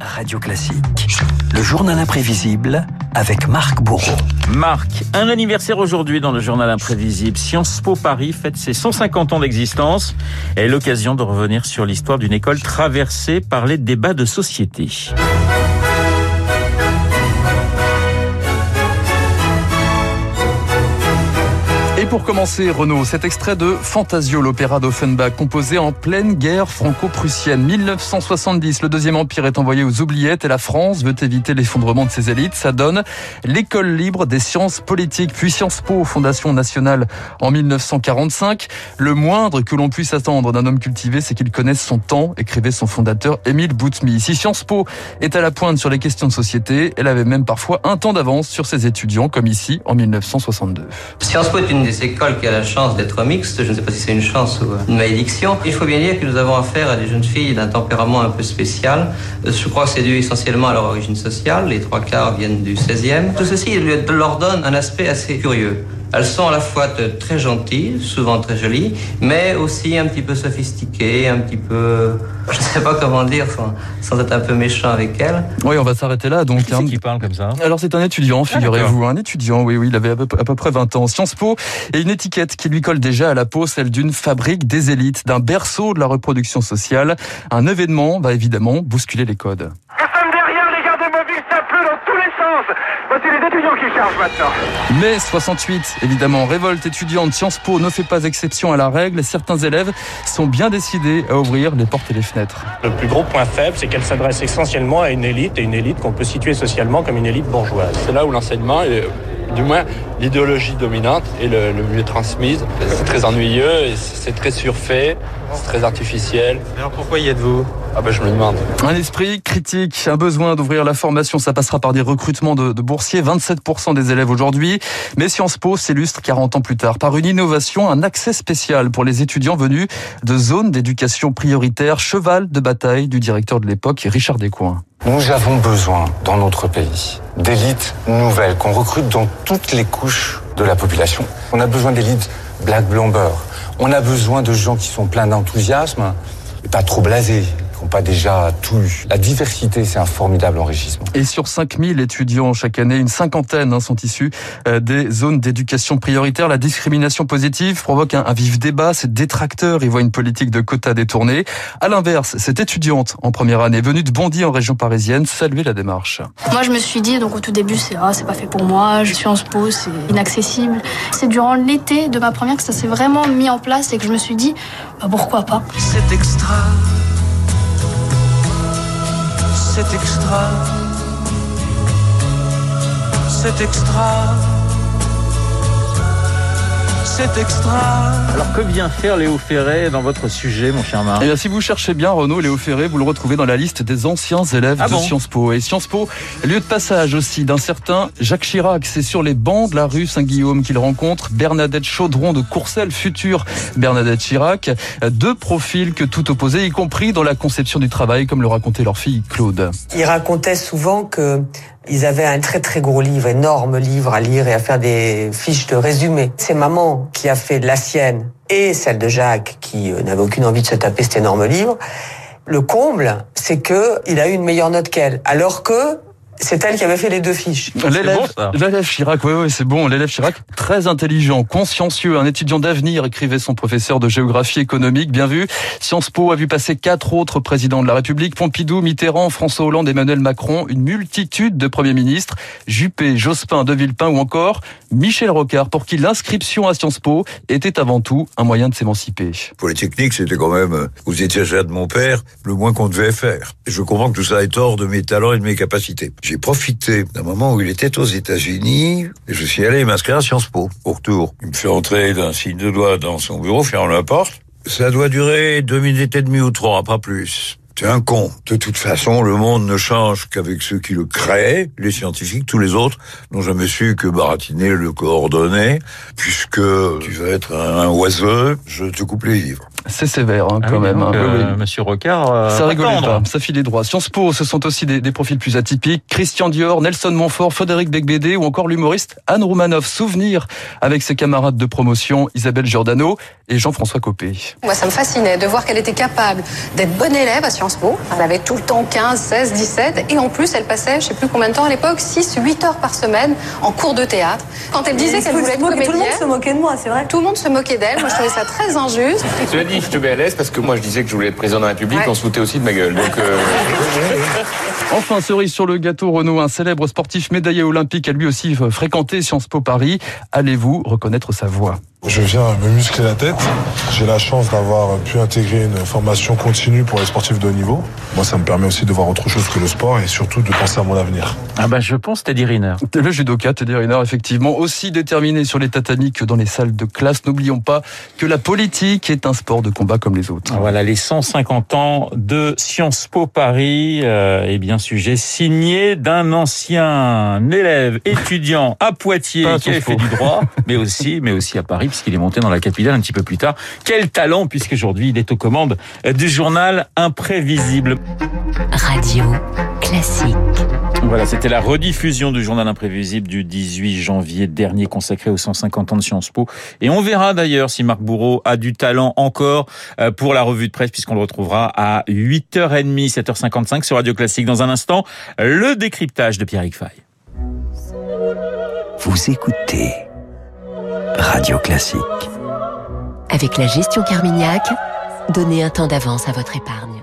Radio Classique. Le journal imprévisible avec Marc Bourreau. Marc, un anniversaire aujourd'hui dans le journal imprévisible. Sciences Po Paris fête ses 150 ans d'existence et l'occasion de revenir sur l'histoire d'une école traversée par les débats de société. Pour commencer, Renaud, cet extrait de Fantasio, l'opéra d'Offenbach, composé en pleine guerre franco-prussienne. 1970, le deuxième empire est envoyé aux oubliettes et la France veut éviter l'effondrement de ses élites. Ça donne l'école libre des sciences politiques, puis Sciences Po, Fondation nationale en 1945. Le moindre que l'on puisse attendre d'un homme cultivé, c'est qu'il connaisse son temps, écrivait son fondateur Émile Boutmy. Si Sciences Po est à la pointe sur les questions de société, elle avait même parfois un temps d'avance sur ses étudiants, comme ici en 1962. Sciences Po est une écoles qui a la chance d'être mixte. Je ne sais pas si c'est une chance ou une malédiction. Il faut bien dire que nous avons affaire à des jeunes filles d'un tempérament un peu spécial. Euh, je crois que c'est dû essentiellement à leur origine sociale. Les trois quarts viennent du 16e. Tout ceci leur donne un aspect assez curieux. Elles sont à la fois très gentilles, souvent très jolies, mais aussi un petit peu sophistiquées, un petit peu, je ne sais pas comment dire, sans, être un peu méchant avec elles. Oui, on va s'arrêter là. Donc, qui, hein. qui parle comme ça? Alors c'est un étudiant, ah, figurez-vous, un étudiant. Oui, oui, il avait à peu, près 20 ans. Sciences Po et une étiquette qui lui colle déjà à la peau, celle d'une fabrique des élites, d'un berceau de la reproduction sociale. Un événement va évidemment bousculer les codes. Maintenant. Mais 68, évidemment, révolte étudiante, Sciences Po ne fait pas exception à la règle. Certains élèves sont bien décidés à ouvrir les portes et les fenêtres. Le plus gros point faible, c'est qu'elle s'adresse essentiellement à une élite, et une élite qu'on peut situer socialement comme une élite bourgeoise. C'est là où l'enseignement est du moins l'idéologie dominante est le, mieux transmise. C'est très ennuyeux et c'est très surfait, c'est très artificiel. Alors pourquoi y êtes-vous? Ah ben je me demande. Un esprit critique, un besoin d'ouvrir la formation, ça passera par des recrutements de, de boursiers, 27% des élèves aujourd'hui. Mais Sciences Po s'illustre 40 ans plus tard par une innovation, un accès spécial pour les étudiants venus de zones d'éducation prioritaire, cheval de bataille du directeur de l'époque, Richard Descoings. Nous avons besoin dans notre pays d'élites nouvelles qu'on recrute dans toutes les couches de la population. On a besoin d'élites black blamber. On a besoin de gens qui sont pleins d'enthousiasme et pas trop blasés n'ont pas déjà tout eu. La diversité, c'est un formidable enrichissement. Et sur 5000 étudiants chaque année, une cinquantaine hein, sont issus euh, des zones d'éducation prioritaire. La discrimination positive provoque un, vif débat. Ces détracteurs y voient une politique de quotas détournée. À l'inverse, cette étudiante en première année, venue de Bondy en région parisienne, saluait la démarche. Moi, je me suis dit, donc au tout début, c'est ah, c'est pas fait pour moi, je suis en SPO, c'est inaccessible. C'est durant l'été de ma première que ça s'est vraiment mis en place et que je me suis dit, bah, pourquoi pas? C'est extra c'est extra, c'est extra extra. Alors que vient faire Léo Ferré dans votre sujet, mon cher Marc Eh bien, si vous cherchez bien Renaud, Léo Ferré, vous le retrouvez dans la liste des anciens élèves ah de Sciences Po. Et Sciences Po, lieu de passage aussi d'un certain Jacques Chirac. C'est sur les bancs de la rue Saint-Guillaume qu'il rencontre Bernadette Chaudron de Courcelles, future Bernadette Chirac. Deux profils que tout opposé, y compris dans la conception du travail, comme le racontait leur fille Claude. Il racontait souvent que ils avaient un très très gros livre, énorme livre à lire et à faire des fiches de résumé. C'est maman qui a fait la sienne et celle de Jacques qui euh, n'avait aucune envie de se taper cet énorme livre. Le comble, c'est que il a eu une meilleure note qu'elle, alors que c'est elle qui avait fait les deux fiches. L'élève Chirac, oui, oui, c'est bon. L'élève Chirac, très intelligent, consciencieux, un étudiant d'avenir, écrivait son professeur de géographie économique, bien vu. Sciences Po a vu passer quatre autres présidents de la République, Pompidou, Mitterrand, François Hollande, Emmanuel Macron, une multitude de premiers ministres, Juppé, Jospin, De Villepin ou encore Michel Rocard, pour qui l'inscription à Sciences Po était avant tout un moyen de s'émanciper. Pour les techniques, c'était quand même, vous étiez de mon père, le moins qu'on devait faire. Je comprends que tout ça est hors de mes talents et de mes capacités j'ai profité d'un moment où il était aux États-Unis et je suis allé m'inscrire à Sciences Po. Au retour, il me fait entrer d'un signe de doigt dans son bureau, ferme la porte. Ça doit durer deux minutes et demie ou trois, pas plus. C'est un con. De toute façon, le monde ne change qu'avec ceux qui le créent, les scientifiques, tous les autres n'ont jamais su que baratiner le coordonner, puisque tu vas être un oiseau, je te coupe les livres. C'est sévère hein, Ah quand oui, même. donc, hein. euh, Oui, oui. Monsieur Rocard, euh, Ça rigolait tendre. pas, ça filait droit. Sciences Po, ce sont aussi des, des profils plus atypiques. Christian Dior, Nelson Montfort, Frédéric Becbédé ou encore l'humoriste Anne Roumanoff. Souvenir avec ses camarades de promotion Isabelle Giordano et Jean-François Copé. Moi, ça me fascinait de voir qu'elle était capable d'être bonne élève à Sciences Po. Elle avait tout le temps 15, 16, 17. Et en plus, elle passait, je sais plus combien de temps à l'époque, 6, 8 heures par semaine en cours de théâtre. Quand elle disait qu'elle voulait être comédienne. Tout le monde se moquait de moi, c'est vrai. Tout le monde se moquait d'elle. Moi, je trouvais ça très injuste. Dit, je te mets à l'aise parce que moi je disais que je voulais être président de la République, Ouais. on se foutait aussi de ma gueule. Donc, euh, Enfin, cerise sur le gâteau, Renaud, un célèbre sportif médaillé olympique a lui aussi euh, fréquenté Sciences Po Paris. Allez-vous reconnaître sa voix? Je viens me muscler la tête. J'ai la chance d'avoir pu intégrer une formation continue pour les sportifs de haut niveau. Moi, ça me permet aussi de voir autre chose que le sport et surtout de penser à mon avenir. Ah bah je pense Teddy Riner. Le judoka Teddy Riner, effectivement, aussi déterminé sur les tatamis que dans les salles de classe. N'oublions pas que la politique est un sport de combat comme les autres. Voilà les 150 ans de Sciences Po Paris, euh, et bien sujet signé d'un ancien élève étudiant à Poitiers Pas qui Sciences fait du droit, mais aussi, mais aussi à Paris puisqu'il est monté dans la capitale un petit peu plus tard. Quel talent puisqu'aujourd'hui il est aux commandes du journal Imprévisible. Radio classique. Voilà, c'était la rediffusion du journal imprévisible du 18 janvier dernier consacré aux 150 ans de Sciences Po. Et on verra d'ailleurs si Marc Bourreau a du talent encore euh, pour la revue de presse puisqu'on le retrouvera à 8h30, 7h55 sur Radio Classique. Dans un instant, le décryptage de Pierre Fay. Vous écoutez Radio Classique. Avec la gestion Carmignac, donnez un temps d'avance à votre épargne.